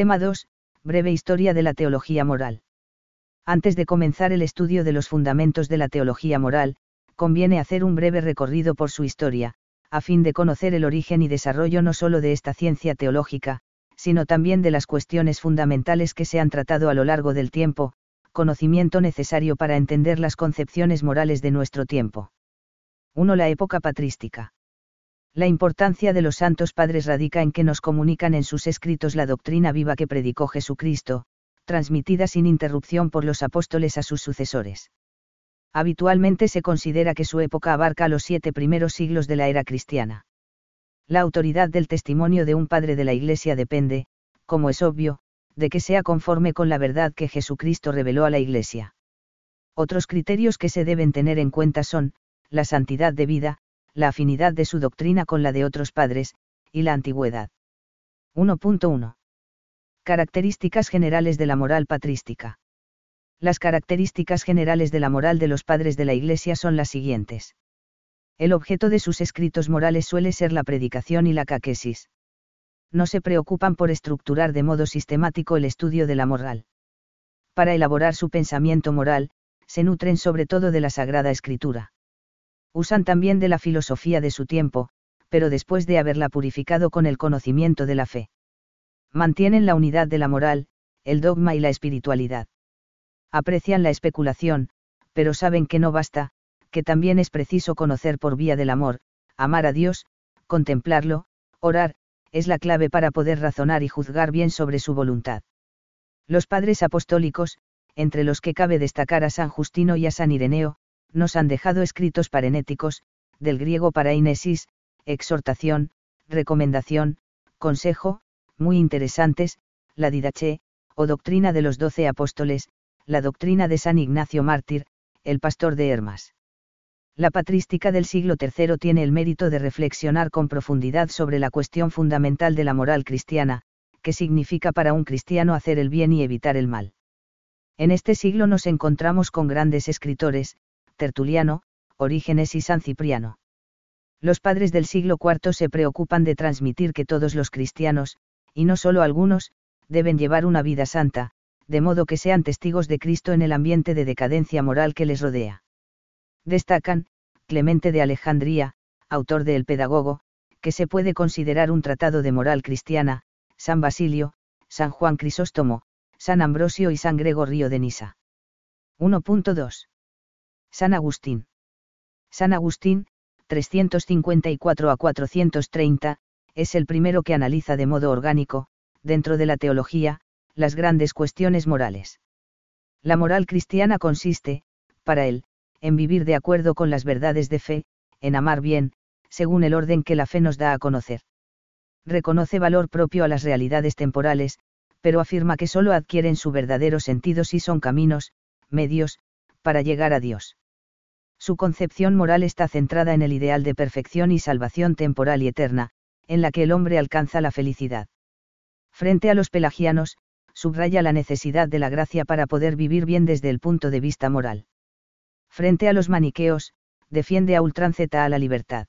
Tema 2. Breve historia de la teología moral. Antes de comenzar el estudio de los fundamentos de la teología moral, conviene hacer un breve recorrido por su historia, a fin de conocer el origen y desarrollo no solo de esta ciencia teológica, sino también de las cuestiones fundamentales que se han tratado a lo largo del tiempo, conocimiento necesario para entender las concepciones morales de nuestro tiempo. 1. La época patrística. La importancia de los santos padres radica en que nos comunican en sus escritos la doctrina viva que predicó Jesucristo, transmitida sin interrupción por los apóstoles a sus sucesores. Habitualmente se considera que su época abarca los siete primeros siglos de la era cristiana. La autoridad del testimonio de un padre de la Iglesia depende, como es obvio, de que sea conforme con la verdad que Jesucristo reveló a la Iglesia. Otros criterios que se deben tener en cuenta son, la santidad de vida, la afinidad de su doctrina con la de otros padres, y la antigüedad. 1.1. Características generales de la moral patrística. Las características generales de la moral de los padres de la Iglesia son las siguientes. El objeto de sus escritos morales suele ser la predicación y la caquesis. No se preocupan por estructurar de modo sistemático el estudio de la moral. Para elaborar su pensamiento moral, se nutren sobre todo de la Sagrada Escritura usan también de la filosofía de su tiempo, pero después de haberla purificado con el conocimiento de la fe. Mantienen la unidad de la moral, el dogma y la espiritualidad. Aprecian la especulación, pero saben que no basta, que también es preciso conocer por vía del amor, amar a Dios, contemplarlo, orar, es la clave para poder razonar y juzgar bien sobre su voluntad. Los padres apostólicos, entre los que cabe destacar a San Justino y a San Ireneo, nos han dejado escritos parenéticos, del griego para inesis, exhortación, recomendación, consejo, muy interesantes, la didache, o doctrina de los doce apóstoles, la doctrina de San Ignacio Mártir, el pastor de Hermas. La patrística del siglo III tiene el mérito de reflexionar con profundidad sobre la cuestión fundamental de la moral cristiana, que significa para un cristiano hacer el bien y evitar el mal. En este siglo nos encontramos con grandes escritores, Tertuliano, Orígenes y San Cipriano. Los padres del siglo IV se preocupan de transmitir que todos los cristianos, y no solo algunos, deben llevar una vida santa, de modo que sean testigos de Cristo en el ambiente de decadencia moral que les rodea. Destacan, Clemente de Alejandría, autor de El Pedagogo, que se puede considerar un tratado de moral cristiana, San Basilio, San Juan Crisóstomo, San Ambrosio y San Gregorio de Nisa. 1.2. San Agustín. San Agustín, 354 a 430, es el primero que analiza de modo orgánico, dentro de la teología, las grandes cuestiones morales. La moral cristiana consiste, para él, en vivir de acuerdo con las verdades de fe, en amar bien, según el orden que la fe nos da a conocer. Reconoce valor propio a las realidades temporales, pero afirma que sólo adquieren su verdadero sentido si son caminos, medios, para llegar a Dios. Su concepción moral está centrada en el ideal de perfección y salvación temporal y eterna, en la que el hombre alcanza la felicidad. Frente a los pelagianos, subraya la necesidad de la gracia para poder vivir bien desde el punto de vista moral. Frente a los maniqueos, defiende a ultranceta a la libertad.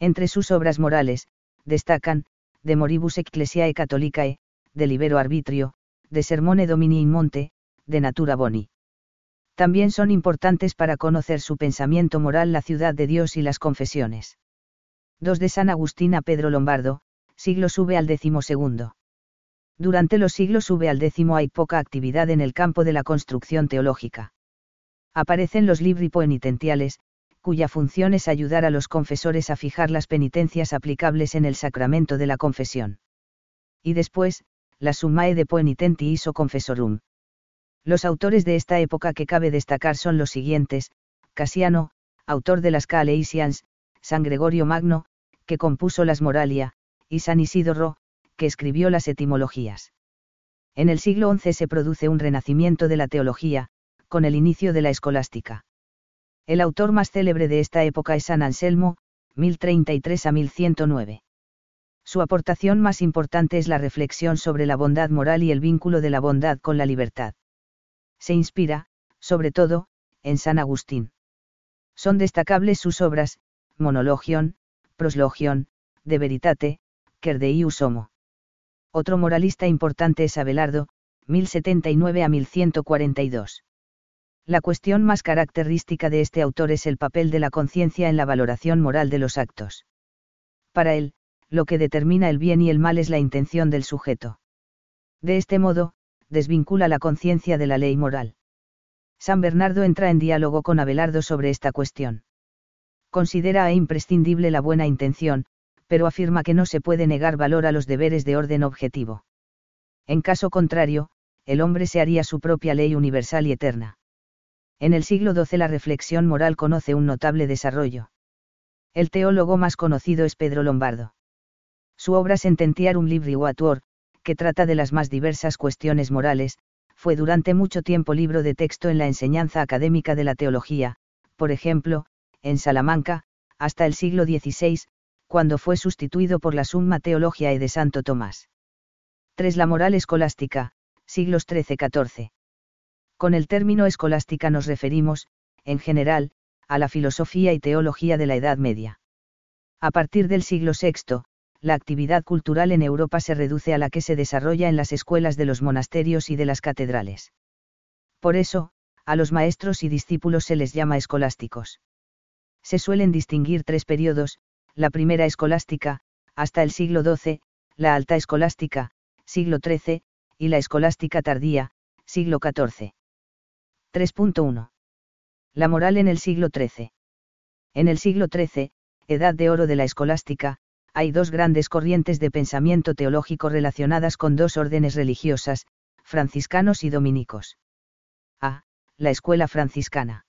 Entre sus obras morales, destacan, De Moribus Ecclesiae Catholicae, De Libero Arbitrio, De Sermone Domini in Monte, De Natura Boni. También son importantes para conocer su pensamiento moral la ciudad de Dios y las confesiones. 2 de San Agustín a Pedro Lombardo, siglo sube al décimo segundo. Durante los siglos sube al décimo hay poca actividad en el campo de la construcción teológica. Aparecen los libri penitentiales, cuya función es ayudar a los confesores a fijar las penitencias aplicables en el sacramento de la confesión. Y después, la Summae de Poenitenti iso confessorum. Los autores de esta época que cabe destacar son los siguientes, Casiano, autor de las Caleisians, San Gregorio Magno, que compuso las Moralia, y San Isidoro, que escribió las etimologías. En el siglo XI se produce un renacimiento de la teología, con el inicio de la escolástica. El autor más célebre de esta época es San Anselmo, 1033 a 1109. Su aportación más importante es la reflexión sobre la bondad moral y el vínculo de la bondad con la libertad se inspira, sobre todo, en San Agustín. Son destacables sus obras, Monologion, Proslogion, De Veritate, Quer Homo. Otro moralista importante es Abelardo, 1079 a 1142. La cuestión más característica de este autor es el papel de la conciencia en la valoración moral de los actos. Para él, lo que determina el bien y el mal es la intención del sujeto. De este modo, desvincula la conciencia de la ley moral. San Bernardo entra en diálogo con Abelardo sobre esta cuestión. Considera imprescindible la buena intención, pero afirma que no se puede negar valor a los deberes de orden objetivo. En caso contrario, el hombre se haría su propia ley universal y eterna. En el siglo XII la reflexión moral conoce un notable desarrollo. El teólogo más conocido es Pedro Lombardo. Su obra Sententiarum Libri Uatuor, que trata de las más diversas cuestiones morales, fue durante mucho tiempo libro de texto en la enseñanza académica de la teología, por ejemplo, en Salamanca, hasta el siglo XVI, cuando fue sustituido por la Summa Theologiae de Santo Tomás. 3. La moral escolástica, siglos XIII-XIV. Con el término escolástica nos referimos, en general, a la filosofía y teología de la Edad Media. A partir del siglo VI, la actividad cultural en Europa se reduce a la que se desarrolla en las escuelas de los monasterios y de las catedrales. Por eso, a los maestros y discípulos se les llama escolásticos. Se suelen distinguir tres periodos, la primera escolástica, hasta el siglo XII, la alta escolástica, siglo XIII, y la escolástica tardía, siglo XIV. 3.1. La moral en el siglo XIII. En el siglo XIII, edad de oro de la escolástica, hay dos grandes corrientes de pensamiento teológico relacionadas con dos órdenes religiosas, franciscanos y dominicos. A. La escuela franciscana.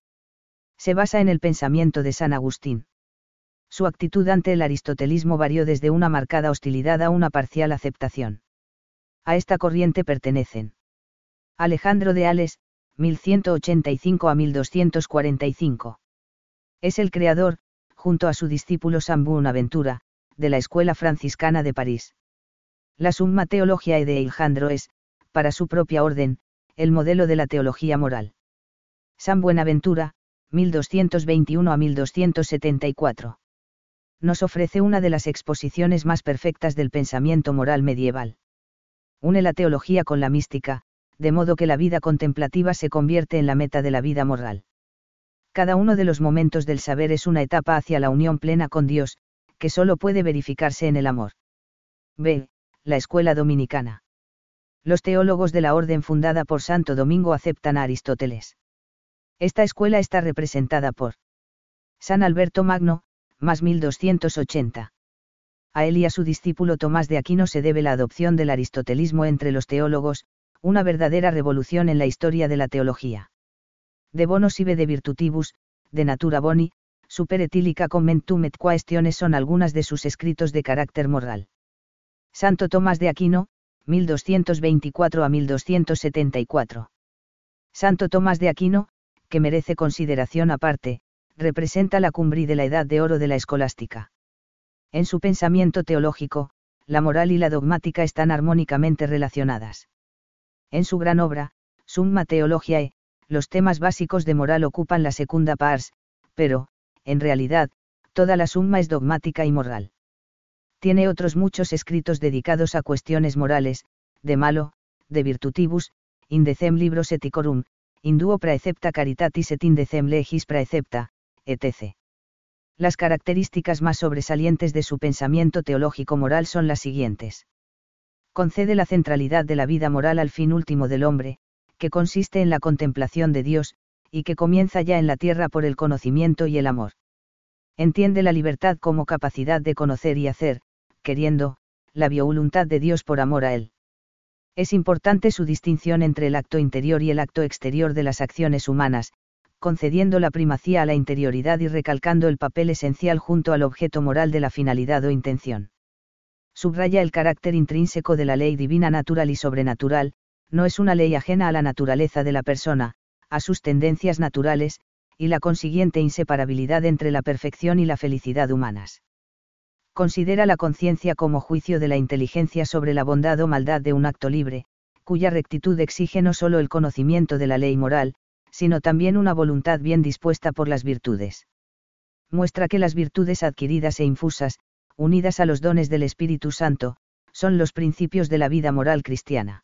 Se basa en el pensamiento de San Agustín. Su actitud ante el aristotelismo varió desde una marcada hostilidad a una parcial aceptación. A esta corriente pertenecen Alejandro de Ales, 1185 a 1245. Es el creador, junto a su discípulo San Buenaventura, de la Escuela Franciscana de París. La Summa Teologiae de Alejandro es, para su propia orden, el modelo de la teología moral. San Buenaventura, 1221 a 1274 nos ofrece una de las exposiciones más perfectas del pensamiento moral medieval. Une la teología con la mística, de modo que la vida contemplativa se convierte en la meta de la vida moral. Cada uno de los momentos del saber es una etapa hacia la unión plena con Dios, que solo puede verificarse en el amor. B. La escuela dominicana. Los teólogos de la orden fundada por Santo Domingo aceptan a Aristóteles. Esta escuela está representada por San Alberto Magno, más 1280. A él y a su discípulo Tomás de Aquino se debe la adopción del aristotelismo entre los teólogos, una verdadera revolución en la historia de la teología. De bonos ibe de virtutibus, de natura boni, super etílica commentum et quaestiones son algunas de sus escritos de carácter moral. Santo Tomás de Aquino, 1224 a 1274. Santo Tomás de Aquino, que merece consideración aparte, representa la cumbre de la edad de oro de la escolástica. En su pensamiento teológico, la moral y la dogmática están armónicamente relacionadas. En su gran obra, Summa Theologiae, los temas básicos de moral ocupan la segunda pars, pero, en realidad, toda la summa es dogmática y moral. Tiene otros muchos escritos dedicados a cuestiones morales, de malo, de virtutibus, indecem libros eticorum, induo praecepta caritatis et indecem legis praecepta, etc. Las características más sobresalientes de su pensamiento teológico moral son las siguientes. Concede la centralidad de la vida moral al fin último del hombre, que consiste en la contemplación de Dios, y que comienza ya en la tierra por el conocimiento y el amor. Entiende la libertad como capacidad de conocer y hacer, queriendo, la voluntad de Dios por amor a Él. Es importante su distinción entre el acto interior y el acto exterior de las acciones humanas, concediendo la primacía a la interioridad y recalcando el papel esencial junto al objeto moral de la finalidad o intención. Subraya el carácter intrínseco de la ley divina natural y sobrenatural, no es una ley ajena a la naturaleza de la persona, a sus tendencias naturales, y la consiguiente inseparabilidad entre la perfección y la felicidad humanas. Considera la conciencia como juicio de la inteligencia sobre la bondad o maldad de un acto libre, cuya rectitud exige no solo el conocimiento de la ley moral, sino también una voluntad bien dispuesta por las virtudes. Muestra que las virtudes adquiridas e infusas, unidas a los dones del Espíritu Santo, son los principios de la vida moral cristiana.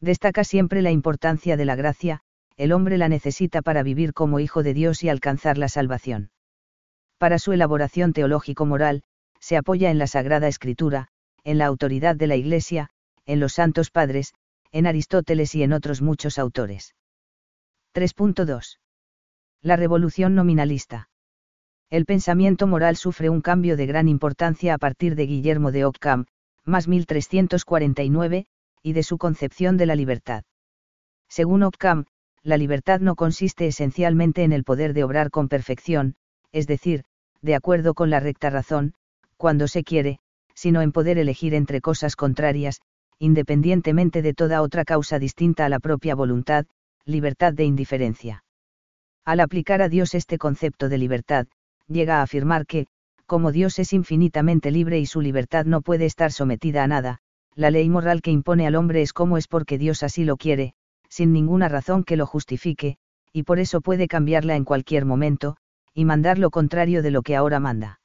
Destaca siempre la importancia de la gracia, el hombre la necesita para vivir como hijo de Dios y alcanzar la salvación. Para su elaboración teológico-moral, se apoya en la Sagrada Escritura, en la autoridad de la Iglesia, en los santos padres, en Aristóteles y en otros muchos autores. 3.2. La revolución nominalista. El pensamiento moral sufre un cambio de gran importancia a partir de Guillermo de Ockham, más 1349, y de su concepción de la libertad. Según Ockham, la libertad no consiste esencialmente en el poder de obrar con perfección, es decir, de acuerdo con la recta razón, cuando se quiere, sino en poder elegir entre cosas contrarias, independientemente de toda otra causa distinta a la propia voluntad, libertad de indiferencia. Al aplicar a Dios este concepto de libertad, llega a afirmar que, como Dios es infinitamente libre y su libertad no puede estar sometida a nada, la ley moral que impone al hombre es como es porque Dios así lo quiere, sin ninguna razón que lo justifique, y por eso puede cambiarla en cualquier momento, y mandar lo contrario de lo que ahora manda.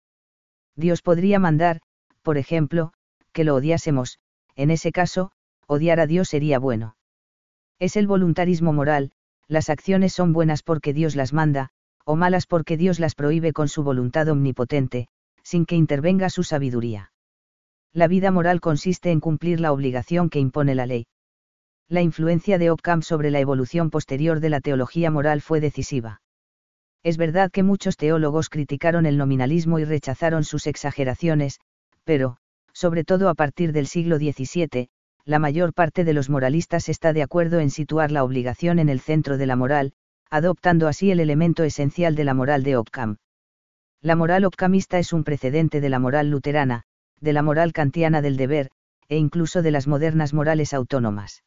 Dios podría mandar, por ejemplo, que lo odiásemos, en ese caso, odiar a Dios sería bueno. Es el voluntarismo moral, las acciones son buenas porque Dios las manda, o malas porque Dios las prohíbe con su voluntad omnipotente, sin que intervenga su sabiduría. La vida moral consiste en cumplir la obligación que impone la ley. La influencia de Occam sobre la evolución posterior de la teología moral fue decisiva. Es verdad que muchos teólogos criticaron el nominalismo y rechazaron sus exageraciones, pero, sobre todo a partir del siglo XVII, la mayor parte de los moralistas está de acuerdo en situar la obligación en el centro de la moral, adoptando así el elemento esencial de la moral de Occam. La moral occamista es un precedente de la moral luterana, de la moral kantiana del deber, e incluso de las modernas morales autónomas.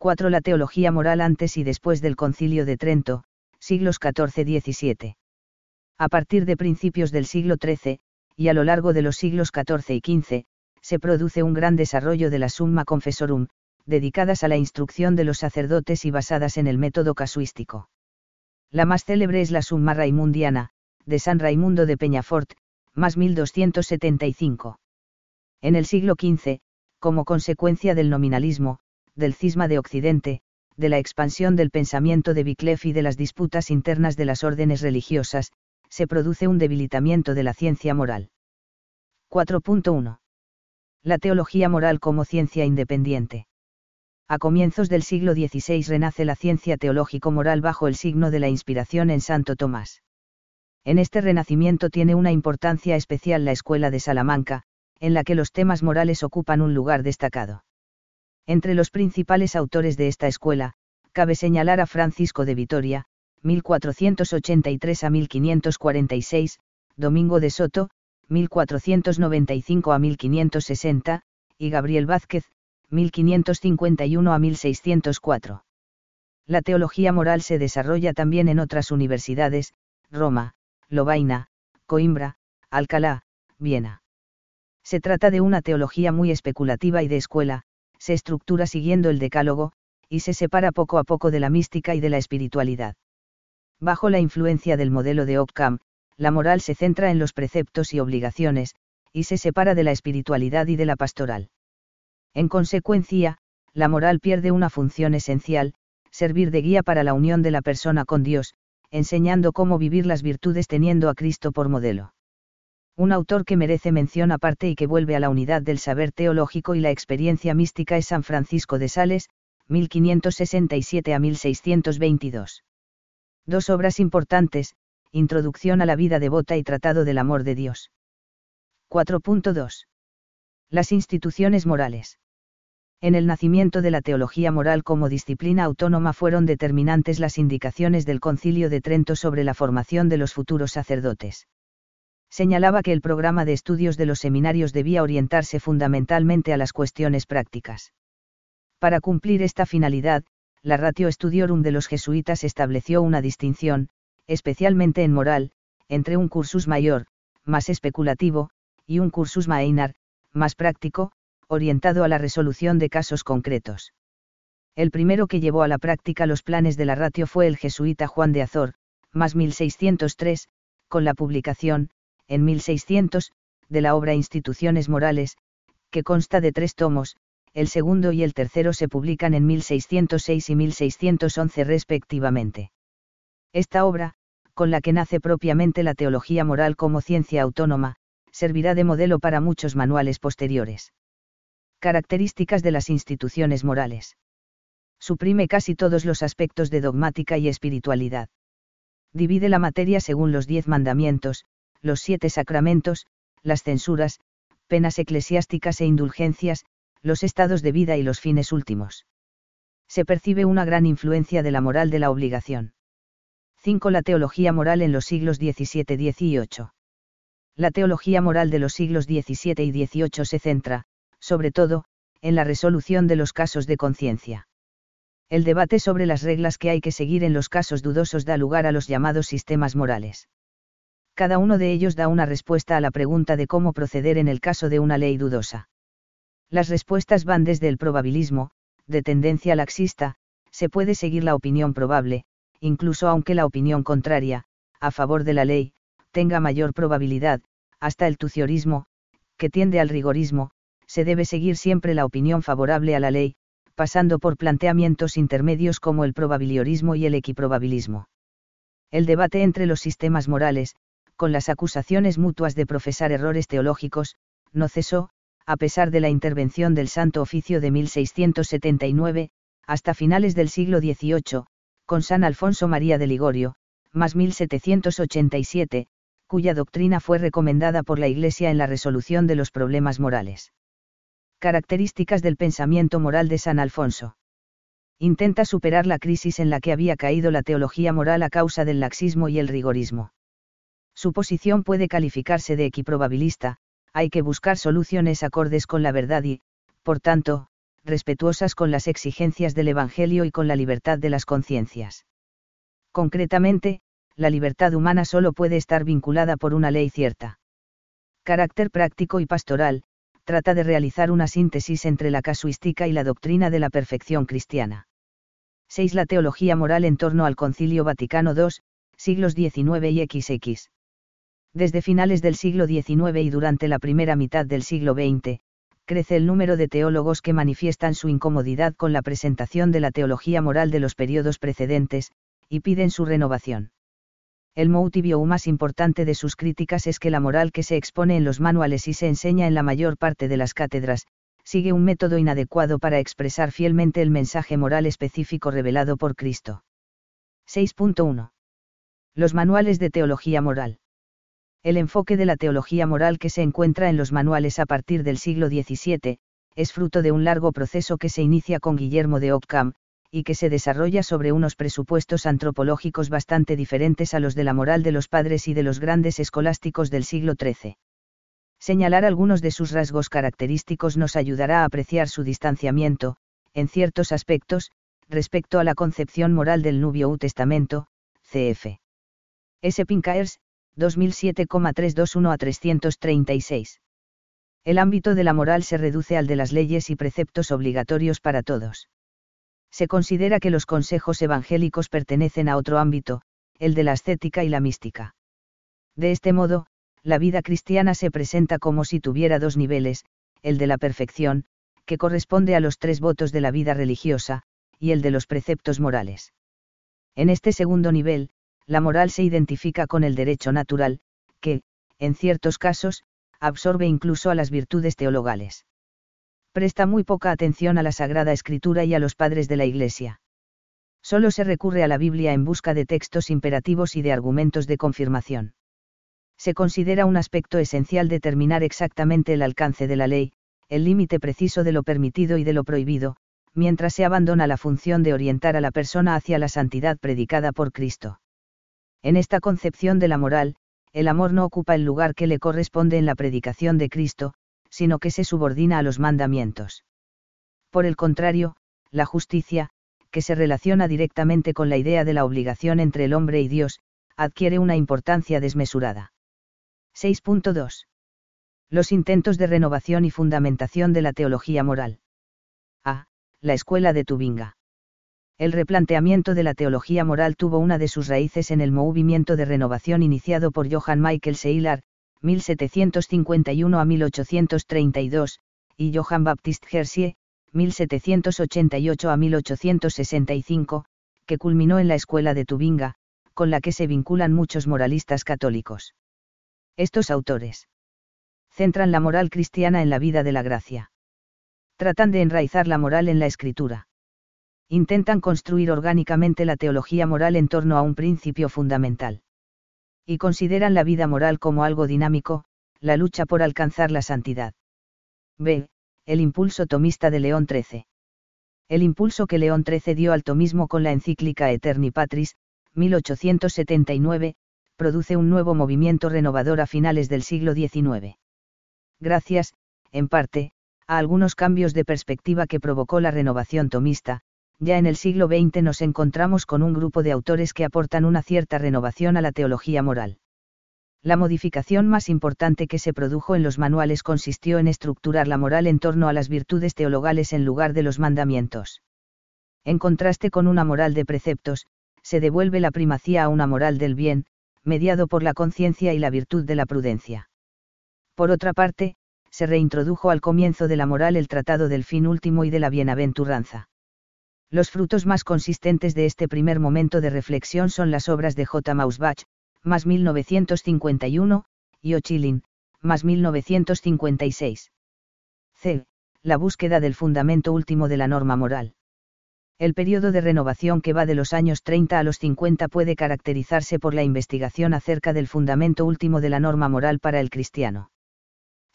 4. La teología moral antes y después del Concilio de Trento, siglos XIV-XVII. A partir de principios del siglo XIII, y a lo largo de los siglos XIV y XV, se produce un gran desarrollo de la Summa Confessorum, dedicadas a la instrucción de los sacerdotes y basadas en el método casuístico. La más célebre es la Summa Raimundiana, de San Raimundo de Peñafort, más 1275. En el siglo XV, como consecuencia del nominalismo, del cisma de Occidente, de la expansión del pensamiento de Wycliffe y de las disputas internas de las órdenes religiosas, se produce un debilitamiento de la ciencia moral. 4.1. La teología moral como ciencia independiente. A comienzos del siglo XVI renace la ciencia teológico-moral bajo el signo de la inspiración en Santo Tomás. En este renacimiento tiene una importancia especial la Escuela de Salamanca, en la que los temas morales ocupan un lugar destacado. Entre los principales autores de esta escuela, cabe señalar a Francisco de Vitoria, 1483 a 1546, Domingo de Soto, 1495 a 1560, y Gabriel Vázquez, 1551 a 1604. La teología moral se desarrolla también en otras universidades, Roma, Lovaina, Coimbra, Alcalá, Viena. Se trata de una teología muy especulativa y de escuela, se estructura siguiendo el decálogo, y se separa poco a poco de la mística y de la espiritualidad. Bajo la influencia del modelo de Occam, la moral se centra en los preceptos y obligaciones, y se separa de la espiritualidad y de la pastoral. En consecuencia, la moral pierde una función esencial, servir de guía para la unión de la persona con Dios, enseñando cómo vivir las virtudes teniendo a Cristo por modelo. Un autor que merece mención aparte y que vuelve a la unidad del saber teológico y la experiencia mística es San Francisco de Sales, 1567 a 1622. Dos obras importantes, Introducción a la vida devota y Tratado del Amor de Dios. 4.2. Las instituciones morales. En el nacimiento de la teología moral como disciplina autónoma fueron determinantes las indicaciones del Concilio de Trento sobre la formación de los futuros sacerdotes. Señalaba que el programa de estudios de los seminarios debía orientarse fundamentalmente a las cuestiones prácticas. Para cumplir esta finalidad, la Ratio Studiorum de los jesuitas estableció una distinción, especialmente en moral, entre un cursus mayor, más especulativo, y un cursus maeinar, más práctico, orientado a la resolución de casos concretos. El primero que llevó a la práctica los planes de la ratio fue el jesuita Juan de Azor, más 1603, con la publicación, en 1600, de la obra Instituciones Morales, que consta de tres tomos, el segundo y el tercero se publican en 1606 y 1611 respectivamente. Esta obra, con la que nace propiamente la teología moral como ciencia autónoma, servirá de modelo para muchos manuales posteriores. Características de las instituciones morales. Suprime casi todos los aspectos de dogmática y espiritualidad. Divide la materia según los diez mandamientos, los siete sacramentos, las censuras, penas eclesiásticas e indulgencias, los estados de vida y los fines últimos. Se percibe una gran influencia de la moral de la obligación. 5. La teología moral en los siglos XVII y XVIII. La teología moral de los siglos XVII y XVIII se centra, sobre todo, en la resolución de los casos de conciencia. El debate sobre las reglas que hay que seguir en los casos dudosos da lugar a los llamados sistemas morales. Cada uno de ellos da una respuesta a la pregunta de cómo proceder en el caso de una ley dudosa. Las respuestas van desde el probabilismo, de tendencia laxista, se puede seguir la opinión probable, incluso aunque la opinión contraria, a favor de la ley, tenga mayor probabilidad, hasta el tuciorismo, que tiende al rigorismo, se debe seguir siempre la opinión favorable a la ley, pasando por planteamientos intermedios como el probabiliorismo y el equiprobabilismo. El debate entre los sistemas morales, con las acusaciones mutuas de profesar errores teológicos, no cesó, a pesar de la intervención del Santo Oficio de 1679, hasta finales del siglo XVIII, con San Alfonso María de Ligorio, más 1787, cuya doctrina fue recomendada por la Iglesia en la resolución de los problemas morales. Características del pensamiento moral de San Alfonso. Intenta superar la crisis en la que había caído la teología moral a causa del laxismo y el rigorismo. Su posición puede calificarse de equiprobabilista, hay que buscar soluciones acordes con la verdad y, por tanto, respetuosas con las exigencias del Evangelio y con la libertad de las conciencias. Concretamente, la libertad humana solo puede estar vinculada por una ley cierta. Carácter práctico y pastoral, trata de realizar una síntesis entre la casuística y la doctrina de la perfección cristiana. 6. La teología moral en torno al Concilio Vaticano II, siglos XIX y XX. Desde finales del siglo XIX y durante la primera mitad del siglo XX, crece el número de teólogos que manifiestan su incomodidad con la presentación de la teología moral de los periodos precedentes, y piden su renovación. El motivo más importante de sus críticas es que la moral que se expone en los manuales y se enseña en la mayor parte de las cátedras, sigue un método inadecuado para expresar fielmente el mensaje moral específico revelado por Cristo. 6.1. Los manuales de teología moral. El enfoque de la teología moral que se encuentra en los manuales a partir del siglo XVII, es fruto de un largo proceso que se inicia con Guillermo de Ockham, y que se desarrolla sobre unos presupuestos antropológicos bastante diferentes a los de la moral de los padres y de los grandes escolásticos del siglo XIII. Señalar algunos de sus rasgos característicos nos ayudará a apreciar su distanciamiento, en ciertos aspectos, respecto a la concepción moral del Nubio Testamento, cf. S. Pincaers, 2007,321 a 336. El ámbito de la moral se reduce al de las leyes y preceptos obligatorios para todos. Se considera que los consejos evangélicos pertenecen a otro ámbito, el de la ascética y la mística. De este modo, la vida cristiana se presenta como si tuviera dos niveles, el de la perfección, que corresponde a los tres votos de la vida religiosa, y el de los preceptos morales. En este segundo nivel, la moral se identifica con el derecho natural, que, en ciertos casos, absorbe incluso a las virtudes teologales. Presta muy poca atención a la Sagrada Escritura y a los padres de la Iglesia. Solo se recurre a la Biblia en busca de textos imperativos y de argumentos de confirmación. Se considera un aspecto esencial determinar exactamente el alcance de la ley, el límite preciso de lo permitido y de lo prohibido, mientras se abandona la función de orientar a la persona hacia la santidad predicada por Cristo. En esta concepción de la moral, el amor no ocupa el lugar que le corresponde en la predicación de Cristo, sino que se subordina a los mandamientos. Por el contrario, la justicia, que se relaciona directamente con la idea de la obligación entre el hombre y Dios, adquiere una importancia desmesurada. 6.2. Los intentos de renovación y fundamentación de la teología moral. A. La escuela de Tubinga. El replanteamiento de la teología moral tuvo una de sus raíces en el movimiento de renovación iniciado por Johann Michael Seilar, 1751 a 1832, y Johann Baptist Hersie, 1788 a 1865, que culminó en la escuela de Tubinga, con la que se vinculan muchos moralistas católicos. Estos autores centran la moral cristiana en la vida de la gracia. Tratan de enraizar la moral en la escritura. Intentan construir orgánicamente la teología moral en torno a un principio fundamental. Y consideran la vida moral como algo dinámico, la lucha por alcanzar la santidad. B. El impulso tomista de León XIII. El impulso que León XIII dio al tomismo con la encíclica Eterni Patris, 1879, produce un nuevo movimiento renovador a finales del siglo XIX. Gracias, en parte, a algunos cambios de perspectiva que provocó la renovación tomista, ya en el siglo XX nos encontramos con un grupo de autores que aportan una cierta renovación a la teología moral. La modificación más importante que se produjo en los manuales consistió en estructurar la moral en torno a las virtudes teologales en lugar de los mandamientos. En contraste con una moral de preceptos, se devuelve la primacía a una moral del bien, mediado por la conciencia y la virtud de la prudencia. Por otra parte, se reintrodujo al comienzo de la moral el tratado del fin último y de la bienaventuranza. Los frutos más consistentes de este primer momento de reflexión son las obras de J. Mausbach, más 1951, y Ochilin, más 1956. C. La búsqueda del fundamento último de la norma moral. El periodo de renovación que va de los años 30 a los 50 puede caracterizarse por la investigación acerca del fundamento último de la norma moral para el cristiano.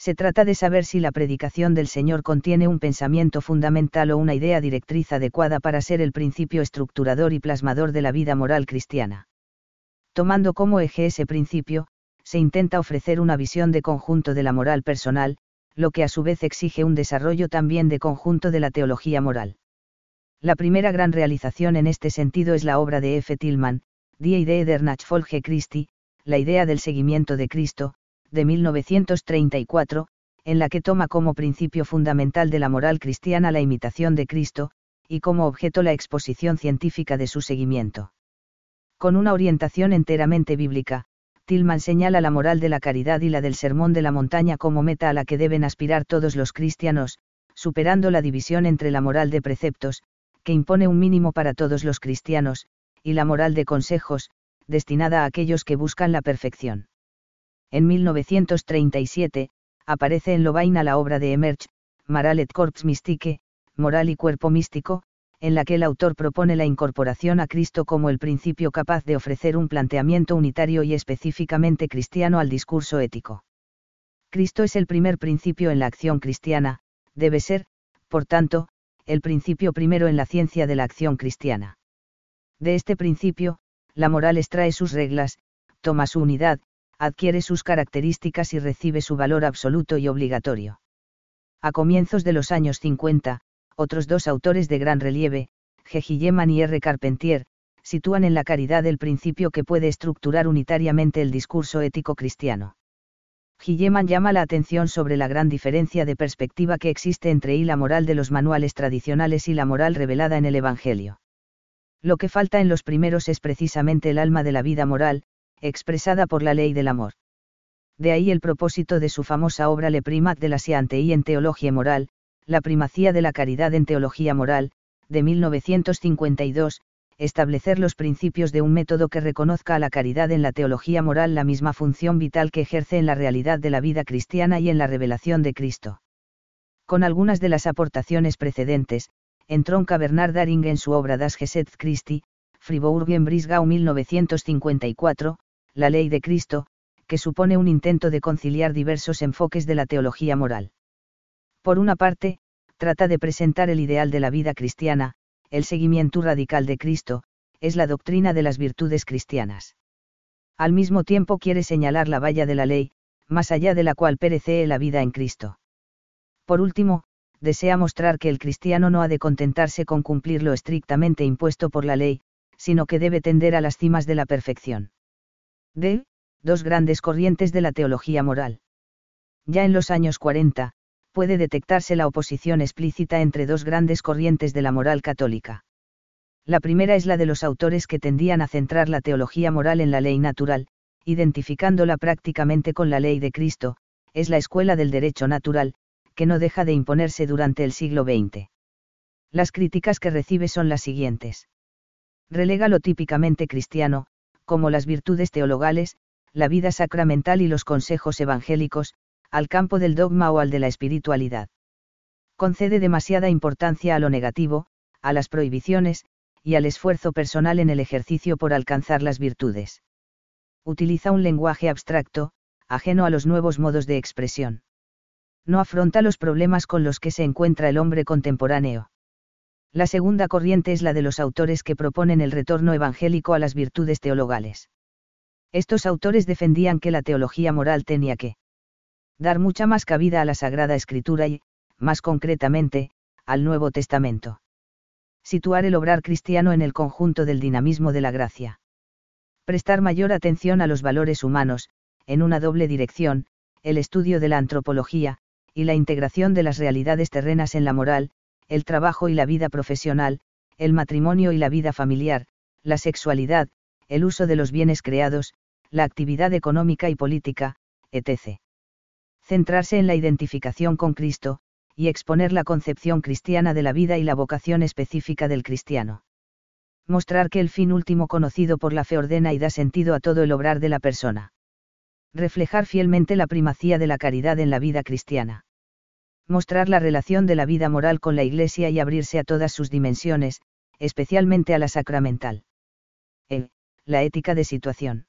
Se trata de saber si la predicación del Señor contiene un pensamiento fundamental o una idea directriz adecuada para ser el principio estructurador y plasmador de la vida moral cristiana tomando como eje ese principio, se intenta ofrecer una visión de conjunto de la moral personal, lo que a su vez exige un desarrollo también de conjunto de la teología moral. La primera gran realización en este sentido es la obra de F. Tillman, Die Idee der Nachfolge Christi, la idea del seguimiento de Cristo, de 1934, en la que toma como principio fundamental de la moral cristiana la imitación de Cristo, y como objeto la exposición científica de su seguimiento. Con una orientación enteramente bíblica, Tillman señala la moral de la caridad y la del sermón de la montaña como meta a la que deben aspirar todos los cristianos, superando la división entre la moral de preceptos, que impone un mínimo para todos los cristianos, y la moral de consejos, destinada a aquellos que buscan la perfección. En 1937, aparece en Lovaina la obra de Emerge, Moral et Corps Mystique, Moral y Cuerpo Místico, en la que el autor propone la incorporación a Cristo como el principio capaz de ofrecer un planteamiento unitario y específicamente cristiano al discurso ético. Cristo es el primer principio en la acción cristiana, debe ser, por tanto, el principio primero en la ciencia de la acción cristiana. De este principio, la moral extrae sus reglas, toma su unidad, adquiere sus características y recibe su valor absoluto y obligatorio. A comienzos de los años 50, otros dos autores de gran relieve, G. Gilleman y R. Carpentier, sitúan en la caridad el principio que puede estructurar unitariamente el discurso ético cristiano. Gilleman llama la atención sobre la gran diferencia de perspectiva que existe entre y la moral de los manuales tradicionales y la moral revelada en el Evangelio. Lo que falta en los primeros es precisamente el alma de la vida moral, expresada por la ley del amor. De ahí el propósito de su famosa obra Le Primat de la y en Teología Moral, la primacía de la caridad en teología moral, de 1952, establecer los principios de un método que reconozca a la caridad en la teología moral la misma función vital que ejerce en la realidad de la vida cristiana y en la revelación de Cristo. Con algunas de las aportaciones precedentes, entronca Bernard Daring en su obra Das Gesetz Christi, Fribourg Brisgau 1954, La Ley de Cristo, que supone un intento de conciliar diversos enfoques de la teología moral. Por una parte, trata de presentar el ideal de la vida cristiana, el seguimiento radical de Cristo, es la doctrina de las virtudes cristianas. Al mismo tiempo quiere señalar la valla de la ley, más allá de la cual perece la vida en Cristo. Por último, desea mostrar que el cristiano no ha de contentarse con cumplir lo estrictamente impuesto por la ley, sino que debe tender a las cimas de la perfección. D. Dos grandes corrientes de la teología moral. Ya en los años 40, puede detectarse la oposición explícita entre dos grandes corrientes de la moral católica. La primera es la de los autores que tendían a centrar la teología moral en la ley natural, identificándola prácticamente con la ley de Cristo, es la escuela del derecho natural, que no deja de imponerse durante el siglo XX. Las críticas que recibe son las siguientes. Relega lo típicamente cristiano, como las virtudes teologales, la vida sacramental y los consejos evangélicos, al campo del dogma o al de la espiritualidad. Concede demasiada importancia a lo negativo, a las prohibiciones, y al esfuerzo personal en el ejercicio por alcanzar las virtudes. Utiliza un lenguaje abstracto, ajeno a los nuevos modos de expresión. No afronta los problemas con los que se encuentra el hombre contemporáneo. La segunda corriente es la de los autores que proponen el retorno evangélico a las virtudes teologales. Estos autores defendían que la teología moral tenía que dar mucha más cabida a la Sagrada Escritura y, más concretamente, al Nuevo Testamento. Situar el obrar cristiano en el conjunto del dinamismo de la gracia. Prestar mayor atención a los valores humanos, en una doble dirección, el estudio de la antropología, y la integración de las realidades terrenas en la moral, el trabajo y la vida profesional, el matrimonio y la vida familiar, la sexualidad, el uso de los bienes creados, la actividad económica y política, etc. Centrarse en la identificación con Cristo, y exponer la concepción cristiana de la vida y la vocación específica del cristiano. Mostrar que el fin último conocido por la fe ordena y da sentido a todo el obrar de la persona. Reflejar fielmente la primacía de la caridad en la vida cristiana. Mostrar la relación de la vida moral con la Iglesia y abrirse a todas sus dimensiones, especialmente a la sacramental. E. La ética de situación.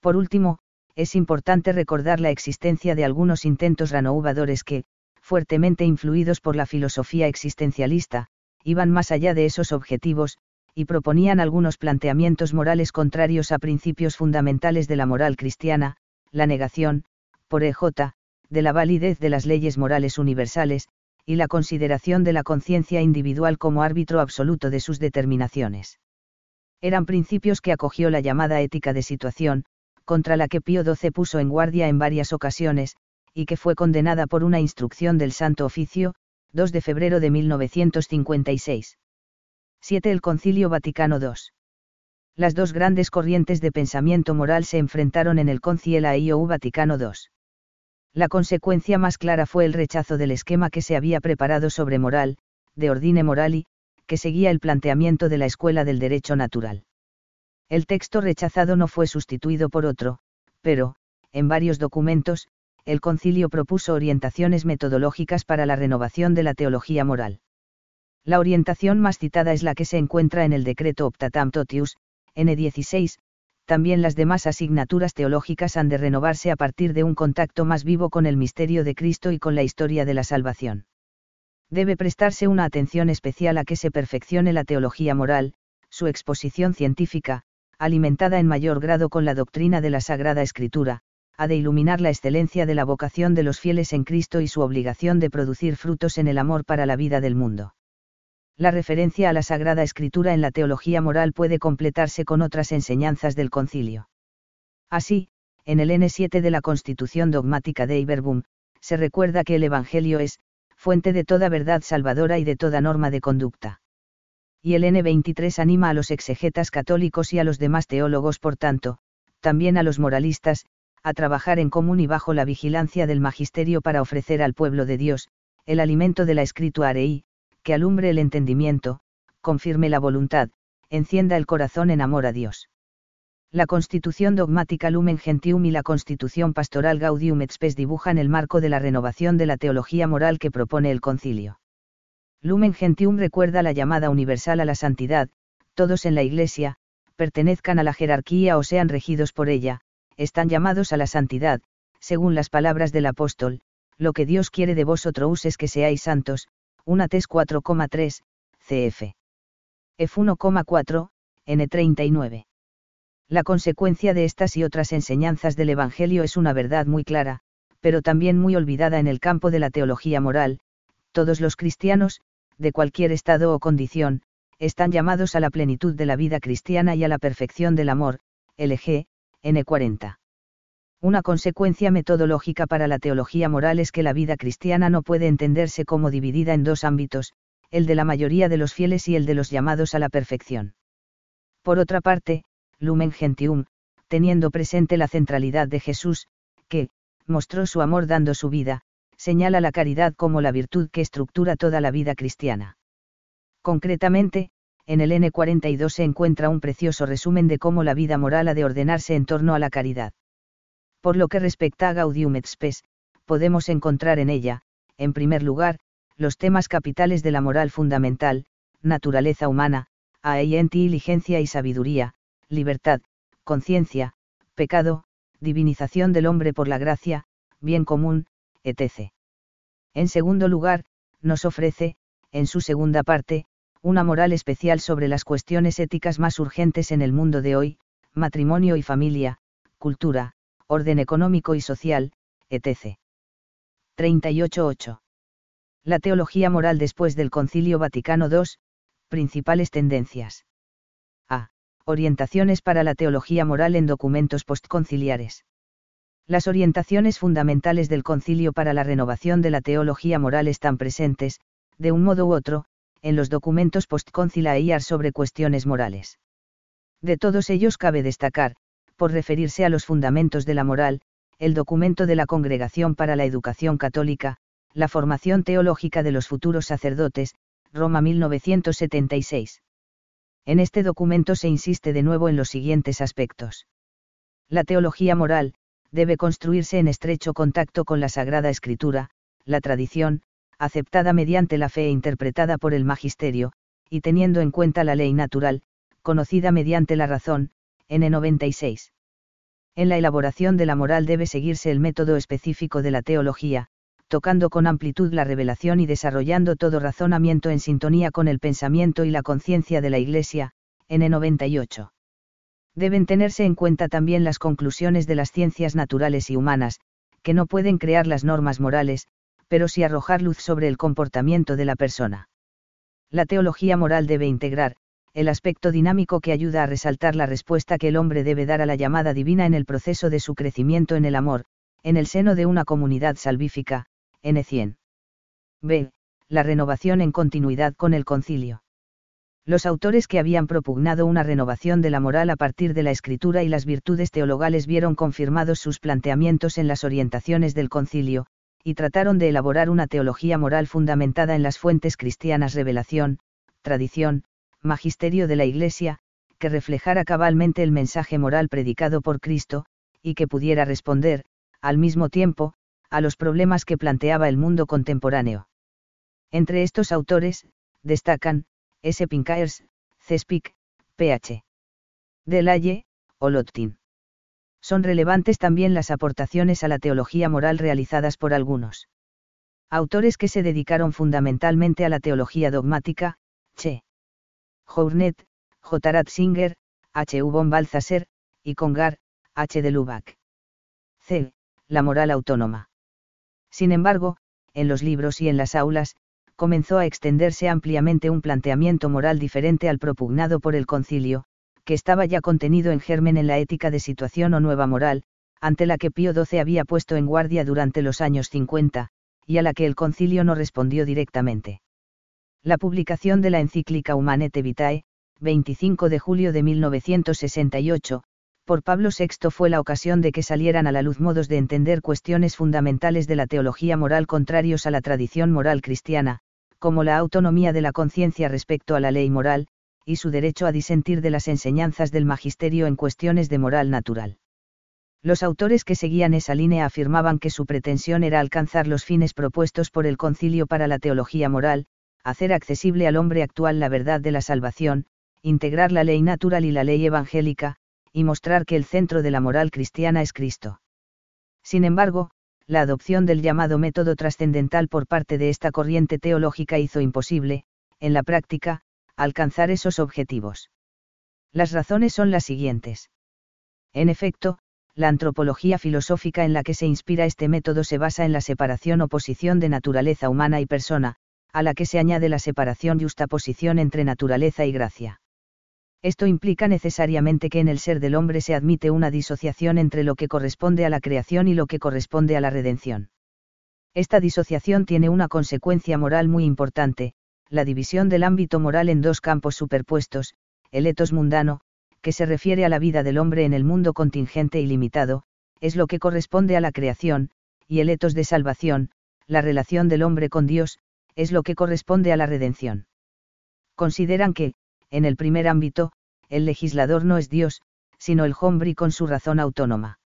Por último, es importante recordar la existencia de algunos intentos renouvadores que, fuertemente influidos por la filosofía existencialista, iban más allá de esos objetivos, y proponían algunos planteamientos morales contrarios a principios fundamentales de la moral cristiana, la negación, por EJ, de la validez de las leyes morales universales, y la consideración de la conciencia individual como árbitro absoluto de sus determinaciones. Eran principios que acogió la llamada ética de situación, contra la que Pío XII puso en guardia en varias ocasiones, y que fue condenada por una instrucción del Santo Oficio, 2 de febrero de 1956. 7. El Concilio Vaticano II. Las dos grandes corrientes de pensamiento moral se enfrentaron en el Concilio IOU Vaticano II. La consecuencia más clara fue el rechazo del esquema que se había preparado sobre moral, de Ordine Morali, que seguía el planteamiento de la Escuela del Derecho Natural. El texto rechazado no fue sustituido por otro, pero, en varios documentos, el concilio propuso orientaciones metodológicas para la renovación de la teología moral. La orientación más citada es la que se encuentra en el decreto Optatam Totius, N16, también las demás asignaturas teológicas han de renovarse a partir de un contacto más vivo con el misterio de Cristo y con la historia de la salvación. Debe prestarse una atención especial a que se perfeccione la teología moral, su exposición científica, alimentada en mayor grado con la doctrina de la Sagrada Escritura, ha de iluminar la excelencia de la vocación de los fieles en Cristo y su obligación de producir frutos en el amor para la vida del mundo. La referencia a la Sagrada Escritura en la teología moral puede completarse con otras enseñanzas del concilio. Así, en el N7 de la Constitución Dogmática de Iberbum, se recuerda que el Evangelio es, fuente de toda verdad salvadora y de toda norma de conducta. Y el N23 anima a los exegetas católicos y a los demás teólogos, por tanto, también a los moralistas, a trabajar en común y bajo la vigilancia del magisterio para ofrecer al pueblo de Dios, el alimento de la escritura y, que alumbre el entendimiento, confirme la voluntad, encienda el corazón en amor a Dios. La Constitución dogmática Lumen Gentium y la Constitución pastoral Gaudium et Spes dibujan el marco de la renovación de la teología moral que propone el concilio. Lumen Gentium recuerda la llamada universal a la santidad, todos en la Iglesia, pertenezcan a la jerarquía o sean regidos por ella, están llamados a la santidad, según las palabras del apóstol, lo que Dios quiere de vosotros es que seáis santos, 1 Tes 4,3, cf. F 1,4, N39. La consecuencia de estas y otras enseñanzas del Evangelio es una verdad muy clara, pero también muy olvidada en el campo de la teología moral, todos los cristianos, de cualquier estado o condición, están llamados a la plenitud de la vida cristiana y a la perfección del amor, LG, N40. Una consecuencia metodológica para la teología moral es que la vida cristiana no puede entenderse como dividida en dos ámbitos, el de la mayoría de los fieles y el de los llamados a la perfección. Por otra parte, Lumen Gentium, teniendo presente la centralidad de Jesús, que, mostró su amor dando su vida, señala la caridad como la virtud que estructura toda la vida cristiana. Concretamente, en el N42 se encuentra un precioso resumen de cómo la vida moral ha de ordenarse en torno a la caridad. Por lo que respecta a Gaudium et Spes, podemos encontrar en ella, en primer lugar, los temas capitales de la moral fundamental, naturaleza humana, inteligencia y sabiduría, libertad, conciencia, pecado, divinización del hombre por la gracia, bien común, etc. En segundo lugar, nos ofrece, en su segunda parte, una moral especial sobre las cuestiones éticas más urgentes en el mundo de hoy, matrimonio y familia, cultura, orden económico y social, etc. 38.8. La teología moral después del Concilio Vaticano II, principales tendencias. A. Orientaciones para la teología moral en documentos postconciliares. Las orientaciones fundamentales del concilio para la renovación de la teología moral están presentes, de un modo u otro, en los documentos postconciliar sobre cuestiones morales. De todos ellos cabe destacar, por referirse a los fundamentos de la moral, el documento de la Congregación para la Educación Católica, la formación teológica de los futuros sacerdotes, Roma 1976. En este documento se insiste de nuevo en los siguientes aspectos. La teología moral, debe construirse en estrecho contacto con la Sagrada Escritura, la tradición, aceptada mediante la fe e interpretada por el magisterio, y teniendo en cuenta la ley natural, conocida mediante la razón, N96. En la elaboración de la moral debe seguirse el método específico de la teología, tocando con amplitud la revelación y desarrollando todo razonamiento en sintonía con el pensamiento y la conciencia de la Iglesia, N98 deben tenerse en cuenta también las conclusiones de las ciencias naturales y humanas, que no pueden crear las normas morales, pero sí arrojar luz sobre el comportamiento de la persona. La teología moral debe integrar, el aspecto dinámico que ayuda a resaltar la respuesta que el hombre debe dar a la llamada divina en el proceso de su crecimiento en el amor, en el seno de una comunidad salvífica, N100. B. La renovación en continuidad con el concilio los autores que habían propugnado una renovación de la moral a partir de la escritura y las virtudes teologales vieron confirmados sus planteamientos en las orientaciones del concilio, y trataron de elaborar una teología moral fundamentada en las fuentes cristianas revelación, tradición, magisterio de la Iglesia, que reflejara cabalmente el mensaje moral predicado por Cristo, y que pudiera responder, al mismo tiempo, a los problemas que planteaba el mundo contemporáneo. Entre estos autores, destacan, S. Pincaers, CESPIC, PH. Delaye, Olottin. Son relevantes también las aportaciones a la teología moral realizadas por algunos autores que se dedicaron fundamentalmente a la teología dogmática. Journet, J. Ratzinger, H. U. von Balthasar, y Congar, H. de Lubac. C. La moral autónoma. Sin embargo, en los libros y en las aulas, comenzó a extenderse ampliamente un planteamiento moral diferente al propugnado por el concilio, que estaba ya contenido en germen en la ética de situación o nueva moral, ante la que Pío XII había puesto en guardia durante los años 50, y a la que el concilio no respondió directamente. La publicación de la encíclica Humanete Vitae, 25 de julio de 1968, por Pablo VI fue la ocasión de que salieran a la luz modos de entender cuestiones fundamentales de la teología moral contrarios a la tradición moral cristiana, como la autonomía de la conciencia respecto a la ley moral, y su derecho a disentir de las enseñanzas del magisterio en cuestiones de moral natural. Los autores que seguían esa línea afirmaban que su pretensión era alcanzar los fines propuestos por el Concilio para la Teología Moral, hacer accesible al hombre actual la verdad de la salvación, integrar la ley natural y la ley evangélica, y mostrar que el centro de la moral cristiana es Cristo. Sin embargo, la adopción del llamado método trascendental por parte de esta corriente teológica hizo imposible, en la práctica, alcanzar esos objetivos. Las razones son las siguientes. En efecto, la antropología filosófica en la que se inspira este método se basa en la separación o posición de naturaleza humana y persona, a la que se añade la separación y justaposición entre naturaleza y gracia. Esto implica necesariamente que en el ser del hombre se admite una disociación entre lo que corresponde a la creación y lo que corresponde a la redención. Esta disociación tiene una consecuencia moral muy importante, la división del ámbito moral en dos campos superpuestos, el etos mundano, que se refiere a la vida del hombre en el mundo contingente y limitado, es lo que corresponde a la creación, y el etos de salvación, la relación del hombre con Dios, es lo que corresponde a la redención. Consideran que, en el primer ámbito, el legislador no es Dios, sino el hombre con su razón autónoma.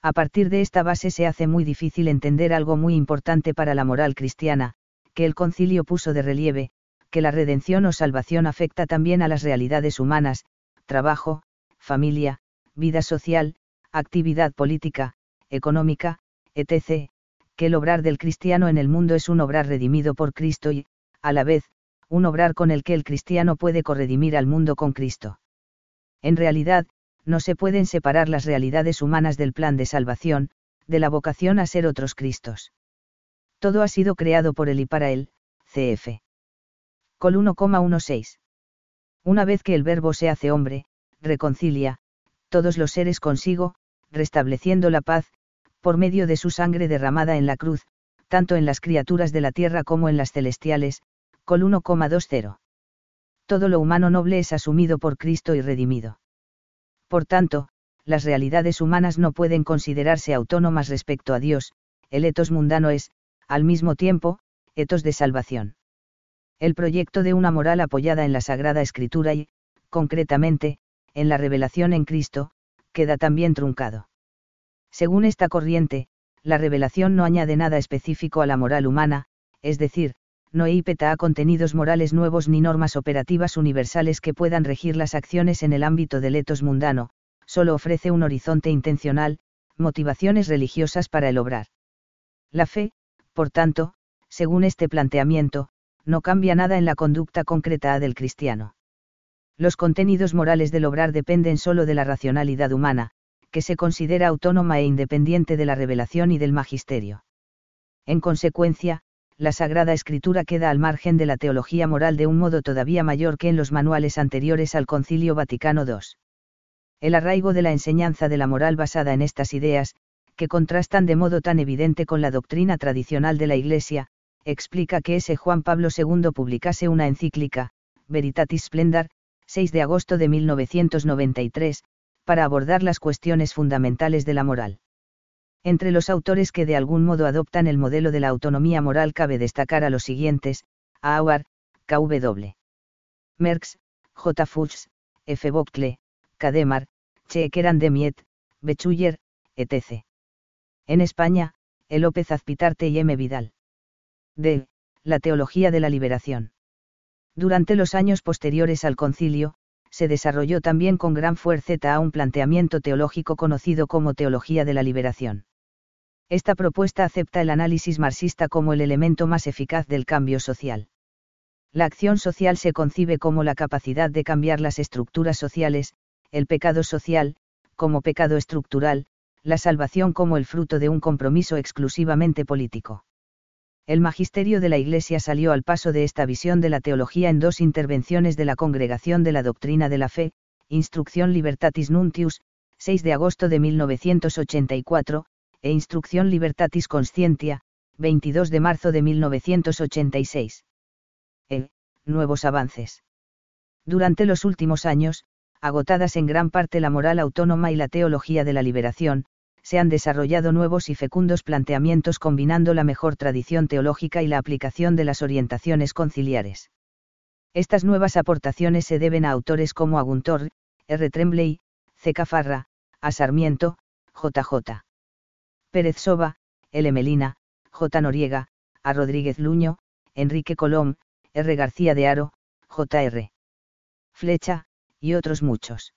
A partir de esta base se hace muy difícil entender algo muy importante para la moral cristiana, que el concilio puso de relieve, que la redención o salvación afecta también a las realidades humanas, trabajo, familia, vida social, actividad política, económica, etc., que el obrar del cristiano en el mundo es un obrar redimido por Cristo y, a la vez, un obrar con el que el cristiano puede corredimir al mundo con Cristo. En realidad, no se pueden separar las realidades humanas del plan de salvación, de la vocación a ser otros Cristos. Todo ha sido creado por él y para él, cf. Col 1,16. Una vez que el Verbo se hace hombre, reconcilia, todos los seres consigo, restableciendo la paz, por medio de su sangre derramada en la cruz, tanto en las criaturas de la tierra como en las celestiales, col 1,20. Todo lo humano noble es asumido por Cristo y redimido. Por tanto, las realidades humanas no pueden considerarse autónomas respecto a Dios, el etos mundano es, al mismo tiempo, etos de salvación. El proyecto de una moral apoyada en la Sagrada Escritura y, concretamente, en la revelación en Cristo, queda también truncado. Según esta corriente, la revelación no añade nada específico a la moral humana, es decir, no a contenidos morales nuevos ni normas operativas universales que puedan regir las acciones en el ámbito del etos mundano, solo ofrece un horizonte intencional, motivaciones religiosas para el obrar. La fe, por tanto, según este planteamiento, no cambia nada en la conducta concreta del cristiano. Los contenidos morales del obrar dependen solo de la racionalidad humana, que se considera autónoma e independiente de la revelación y del magisterio. En consecuencia, la Sagrada Escritura queda al margen de la teología moral de un modo todavía mayor que en los manuales anteriores al Concilio Vaticano II. El arraigo de la enseñanza de la moral basada en estas ideas, que contrastan de modo tan evidente con la doctrina tradicional de la Iglesia, explica que ese Juan Pablo II publicase una encíclica, Veritatis Splendor, 6 de agosto de 1993, para abordar las cuestiones fundamentales de la moral. Entre los autores que de algún modo adoptan el modelo de la autonomía moral cabe destacar a los siguientes, Auer, K.W. Merckx, J. Fuchs, F. Bockle, Kademar, Chequeran de Miet, Bechuyer, etc. En España, E. López Azpitarte y M. Vidal. D. La teología de la liberación. Durante los años posteriores al concilio, se desarrolló también con gran fuerza un planteamiento teológico conocido como teología de la liberación. Esta propuesta acepta el análisis marxista como el elemento más eficaz del cambio social. La acción social se concibe como la capacidad de cambiar las estructuras sociales, el pecado social, como pecado estructural, la salvación como el fruto de un compromiso exclusivamente político. El magisterio de la Iglesia salió al paso de esta visión de la teología en dos intervenciones de la Congregación de la Doctrina de la Fe, Instrucción Libertatis Nuntius, 6 de agosto de 1984, e Instrucción Libertatis Conscientia, 22 de marzo de 1986. E. Nuevos avances. Durante los últimos años, agotadas en gran parte la moral autónoma y la teología de la liberación, se han desarrollado nuevos y fecundos planteamientos combinando la mejor tradición teológica y la aplicación de las orientaciones conciliares. Estas nuevas aportaciones se deben a autores como Aguntor, R. Tremblay, C. Cafarra, A. Sarmiento, J. J. Pérez Soba, L. Melina, J. Noriega, A. Rodríguez Luño, Enrique Colom, R. García de Aro, J. R. Flecha, y otros muchos.